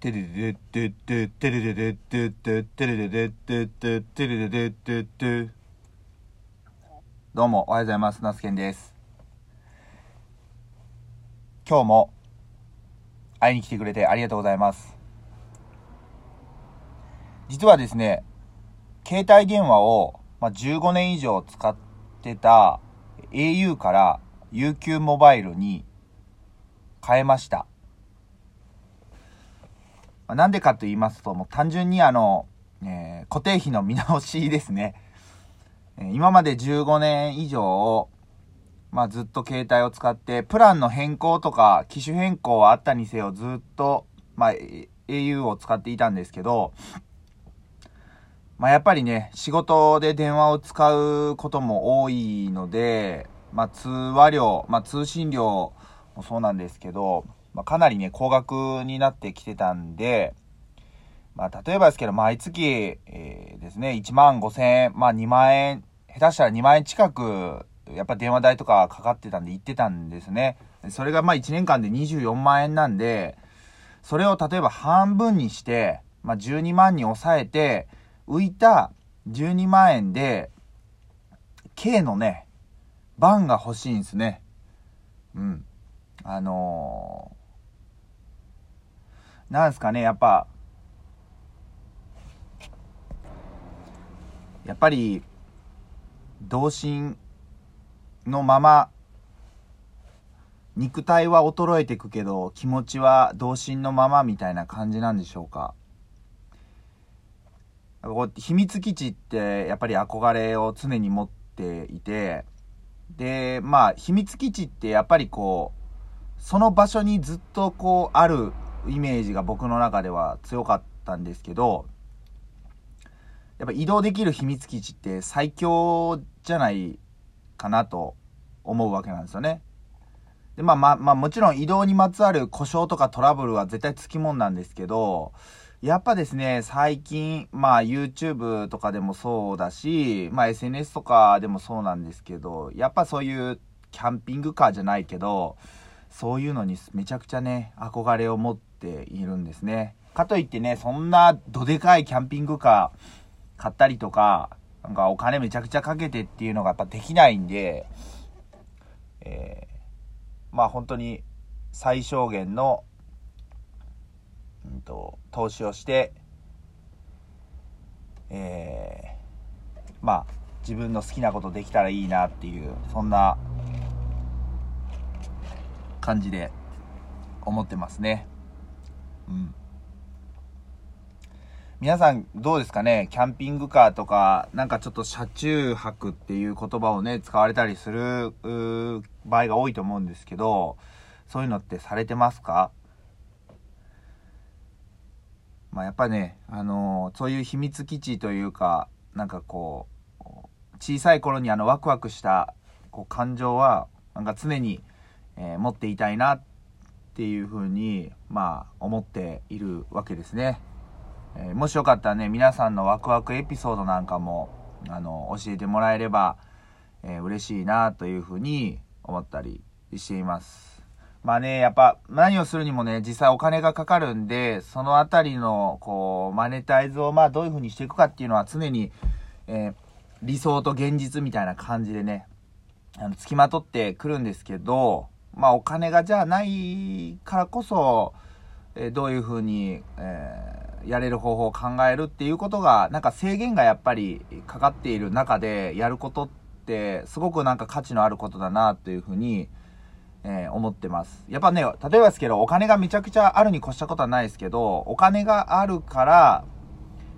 テレレテテテレレレテテテレレレテテテレレレテテどうもおはようございますナスケンです今日も会いに来てくれてありがとうございます実はですね携帯電話を、まあ、15年以上使ってた au から UQ モバイルに変えましたまあ、なんでかと言いますと、もう単純にあの、えー、固定費の見直しですね。えー、今まで15年以上、まあ、ずっと携帯を使って、プランの変更とか、機種変更はあったにせよ、ずっと、まあ、au を使っていたんですけど、まあ、やっぱりね、仕事で電話を使うことも多いので、まあ、通話料、まあ、通信料もそうなんですけど、まあ、かなりね、高額になってきてたんで、まあ、例えばですけど、毎月、えー、ですね、1万5千円、まあ、2万円、下手したら2万円近く、やっぱ電話代とかかかってたんで行ってたんですね。それがまあ1年間で24万円なんで、それを例えば半分にして、まあ、12万に抑えて、浮いた12万円で、K のね、バンが欲しいんですね。うん。あのなんすかね、やっぱ、やっぱり、童心のまま、肉体は衰えてくけど、気持ちは童心のままみたいな感じなんでしょうか。こう秘密基地ってやっぱり憧れを常に持っていて、で、まあ、秘密基地ってやっぱりこう、その場所にずっとこうあるイメージが僕の中では強かったんですけど、やっぱ移動できる秘密基地って最強じゃないかなと思うわけなんですよね。で、まあまあまあもちろん移動にまつわる故障とかトラブルは絶対つきもんなんですけど、やっぱですね、最近、まあ YouTube とかでもそうだし、まあ SNS とかでもそうなんですけど、やっぱそういうキャンピングカーじゃないけど、そういうのにめちゃくちゃね、憧れを持ってているんですね。かといってね、そんなどでかいキャンピングカー買ったりとか、なんかお金めちゃくちゃかけてっていうのがやっぱできないんで、えー、まあ本当に最小限の、うんと、投資をして、えー、まあ自分の好きなことできたらいいなっていう、そんな感じで思ってますね。皆さんどうですかね？キャンピングカーとか、なんかちょっと車中泊っていう言葉をね、使われたりする場合が多いと思うんですけど、そういうのってされてますか？まあやっぱね、あのー、そういう秘密基地というか、なんかこう、小さい頃にあのワクワクしたこう感情は、なんか常にえー、持っていたいなっていうふうに、まあ、思っているわけですね。えー、もしよかったらね、皆さんのワクワクエピソードなんかも、あの、教えてもらえれば、えー、嬉しいなというふうに思ったりしています。まあね、やっぱ何をするにもね、実際お金がかかるんで、そのあたりの、こう、マネタイズをまあどういうふうにしていくかっていうのは常に、えー、理想と現実みたいな感じでね、あの、付きまとってくるんですけど、まあお金がじゃあないからこそ、えー、どういうふうに、えー、やれる方法を考えるっていうことが、なんか制限がやっぱりかかっている中でやることって、すごくなんか価値のあることだなというふうに、えー、思ってます。やっぱね、例えばですけど、お金がめちゃくちゃあるに越したことはないですけど、お金があるから、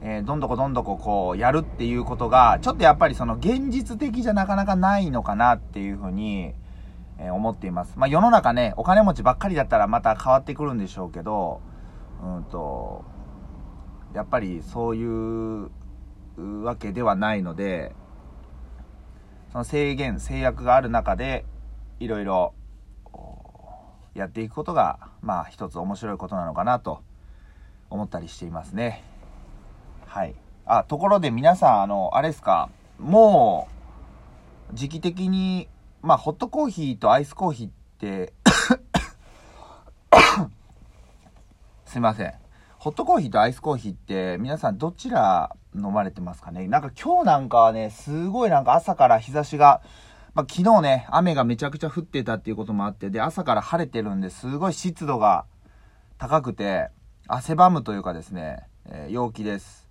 えー、どんどこどんどここう、やるっていうことが、ちょっとやっぱりその現実的じゃなかなかないのかなっていうふうに、えー、思っています。まあ、世の中ね、お金持ちばっかりだったらまた変わってくるんでしょうけど、うんと、やっぱりそういうわけではないので、その制限、制約がある中で、いろいろやっていくことが、まあ一つ面白いことなのかなと思ったりしていますね。はい。あ、ところで皆さん、あの、あれですか、もう、時期的にまあ、ホットコーヒーとアイスコーヒーって すいません。ホットコーヒーとアイスコーヒーって皆さんどちら飲まれてますかね？なんか今日なんかはね、すごいなんか朝から日差しが、まあ、昨日ね、雨がめちゃくちゃ降ってたっていうこともあって、で、朝から晴れてるんですごい湿度が高くて、汗ばむというかですね、えー、陽気です。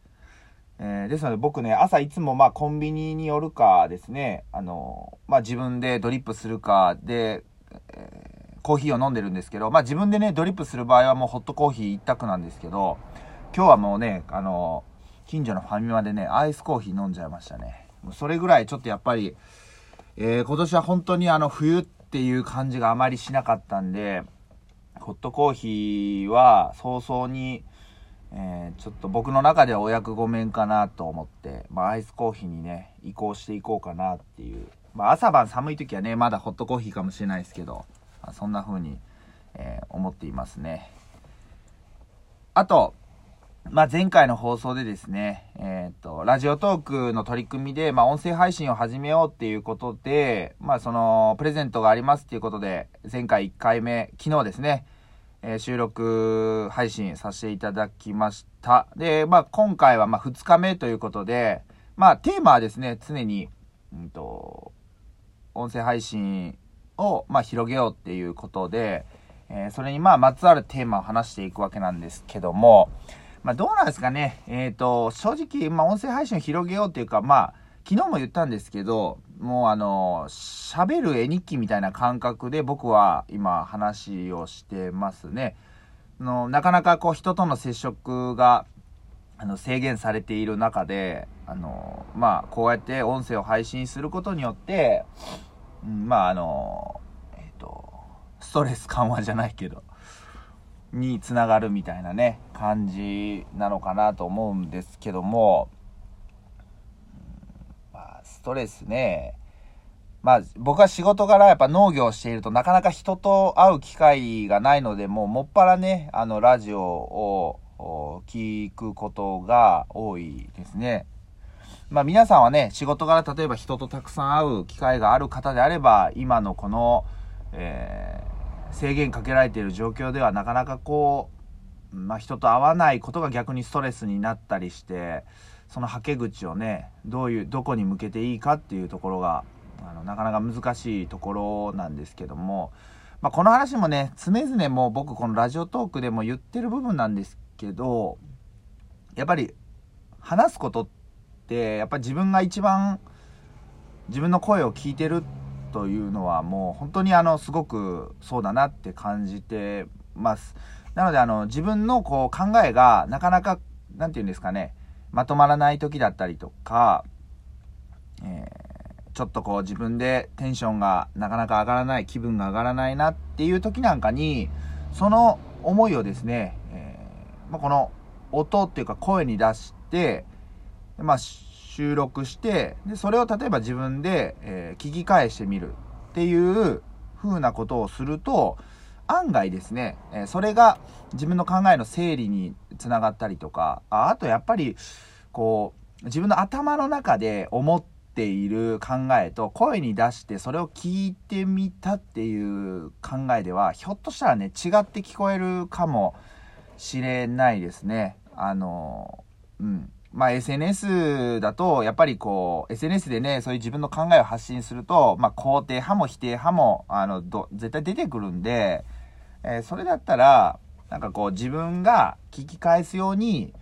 えー、ですので僕ね、朝いつもまあコンビニに寄るかですね、あのまあ自分でドリップするかで、えー、コーヒーを飲んでるんですけど、まあ自分でね、ドリップする場合はもうホットコーヒー一択なんですけど、今日はもうね、あの近所のファミマでね、アイスコーヒー飲んじゃいましたね。それぐらいちょっとやっぱり、えー、今年は本当にあの冬っていう感じがあまりしなかったんで、ホットコーヒーは早々に、えー、ちょっと僕の中ではお役御免かなと思って、まあ、アイスコーヒーにね、移行していこうかなっていう。まあ、朝晩寒い時はね、まだホットコーヒーかもしれないですけど、まあ、そんな風に、えー、思っていますね。あと、まあ、前回の放送でですね、えっ、と、ラジオトークの取り組みで、まあ、音声配信を始めようっていうことで、まあ、その、プレゼントがありますっていうことで、前回1回目、昨日ですね、えー、収録配信させていただきました。で、まあ、今回はま2日目ということで、まあ、テーマはですね、常に、うんと、音声配信を、ま広げようっていうことで、えー、それにまあ、まつわるテーマを話していくわけなんですけども、まあ、どうなんですかね。えっ、ー、と、正直、まあ、音声配信を広げようっていうか、まあ、昨日も言ったんですけど、もうあの、喋る絵日記みたいな感覚で僕は今話をしてますね。のなかなかこう人との接触があの制限されている中で、あの、まあ、こうやって音声を配信することによって、うん、まあ、あの、えっ、ー、と、ストレス緩和じゃないけど、につながるみたいなね、感じなのかなと思うんですけども、トレスね。まあ、僕は仕事柄やっぱ農業をしているとなかなか人と会う機会がないので、もうもっぱらね、あの、ラジオを聞くことが多いですね。まあ皆さんはね、仕事柄例えば人とたくさん会う機会がある方であれば、今のこの、えー、制限かけられている状況ではなかなかこう、まあ人と会わないことが逆にストレスになったりして、そのはけ口をねどういうどこに向けていいかっていうところがあのなかなか難しいところなんですけども、まあ、この話もね常々もう僕このラジオトークでも言ってる部分なんですけどやっぱり話すことってやっぱ自分が一番自分の声を聞いてるというのはもう本当にあのすごくそうだなって感じてます。なのであの自分のこう考えがなかなか何て言うんですかねまとまらない時だったりとか、えー、ちょっとこう自分でテンションがなかなか上がらない、気分が上がらないなっていう時なんかに、その思いをですね、えー、まあ、この音っていうか声に出して、まあ、収録して、で、それを例えば自分で、えー、聞き返してみるっていう風なことをすると、案外ですね、えそれが自分の考えの整理につながったりとか、ああとやっぱり、こう、自分の頭の中で思っている考えと声に出してそれを聞いてみたっていう考えでは、ひょっとしたらね、違って聞こえるかもしれないですね。あの、うん。まあ SNS だと、やっぱりこう、SNS でね、そういう自分の考えを発信すると、まあ肯定派も否定派も、あの、ど、絶対出てくるんで、えー、それだったら、なんかこう自分が聞き返すように、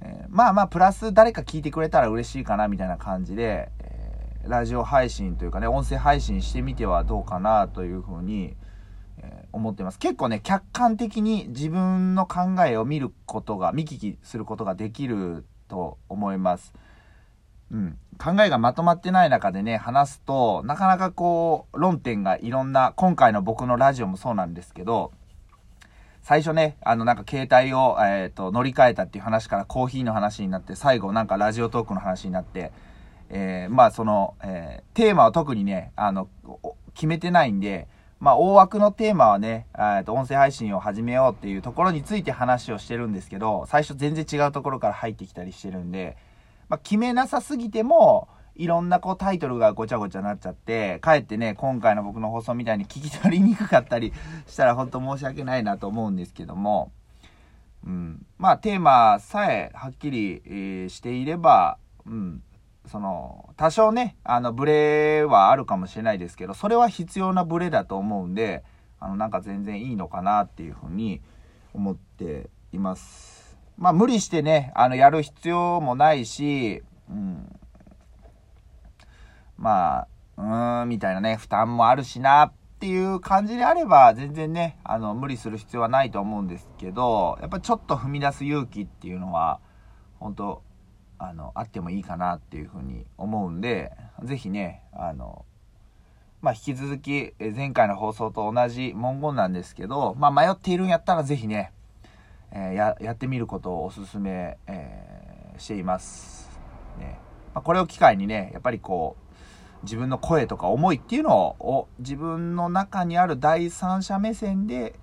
えー、まあまあプラス誰か聞いてくれたら嬉しいかなみたいな感じで、えー、ラジオ配信というかね、音声配信してみてはどうかなというふうに、え思ってます。結構ね、客観的に自分の考えを見ることが、見聞きすることができると思います。うん。考えがまとまってない中でね、話すと、なかなかこう、論点がいろんな、今回の僕のラジオもそうなんですけど、最初ね、あのなんか携帯を、えっ、ー、と、乗り換えたっていう話からコーヒーの話になって、最後なんかラジオトークの話になって、えー、まあその、えー、テーマは特にね、あの、決めてないんで、まあ大枠のテーマはね、えっと、音声配信を始めようっていうところについて話をしてるんですけど、最初全然違うところから入ってきたりしてるんで、まあ決めなさすぎても、いろんなこうタイトルがごちゃごちゃなっちゃって、かえってね、今回の僕の放送みたいに聞き取りにくかったりしたら本当申し訳ないなと思うんですけども、うん。まあ、テーマさえはっきり、えーしていれば、うん。その、多少ね、あの、ブレはあるかもしれないですけど、それは必要なブレだと思うんで、あの、なんか全然いいのかなっていうふうに思っています。まあ、無理してね、あの、やる必要もないし、うん。まあ、うーん、みたいなね、負担もあるしな、っていう感じであれば、全然ね、あの、無理する必要はないと思うんですけど、やっぱちょっと踏み出す勇気っていうのは、本当あの、あってもいいかなっていうふうに思うんで、ぜひね、あの、まあ、引き続き、前回の放送と同じ文言なんですけど、まあ、迷っているんやったらぜひね、えーや、やってみることをお勧め、えーしています。ね。まあ、これを機会にね、やっぱりこう、自分の声とか思いっていうのを自分の中にある第三者目線で、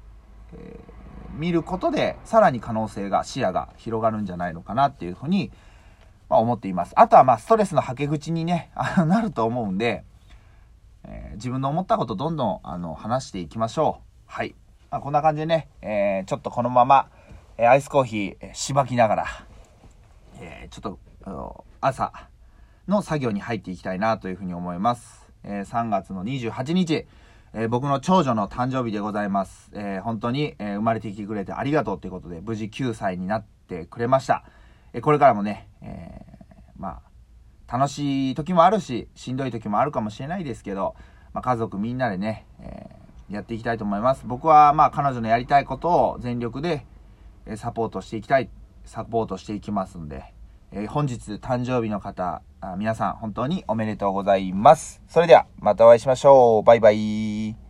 えー見ることでさらに可能性が視野が広がるんじゃないのかなっていうふうに、まあ、思っていますあとはまあストレスのはけ口にね あのなると思うんで、えー自分の思ったことどんどんあの話していきましょうはい、まあ、こんな感じでね、えーちょっとこのまま、えーアイスコーヒーえーしばきながら、えちょっと朝の作業に入っていきたいなというふうに思います。え3月の28日、え僕の長女の誕生日でございます。えー本当に、え生まれてきてくれてありがとうということで、無事9歳になってくれました。えこれからもね、えーまあ、楽しい時もあるし、しんどい時もあるかもしれないですけど、まあ、家族みんなでね、えーやっていきたいと思います。僕は、まあ、彼女のやりたいことを全力で、えサポートしていきたい、サポートしていきますんで、えー本日誕生日の方皆さん本当におめでとうございます。それではまたお会いしましょう。バイバイ。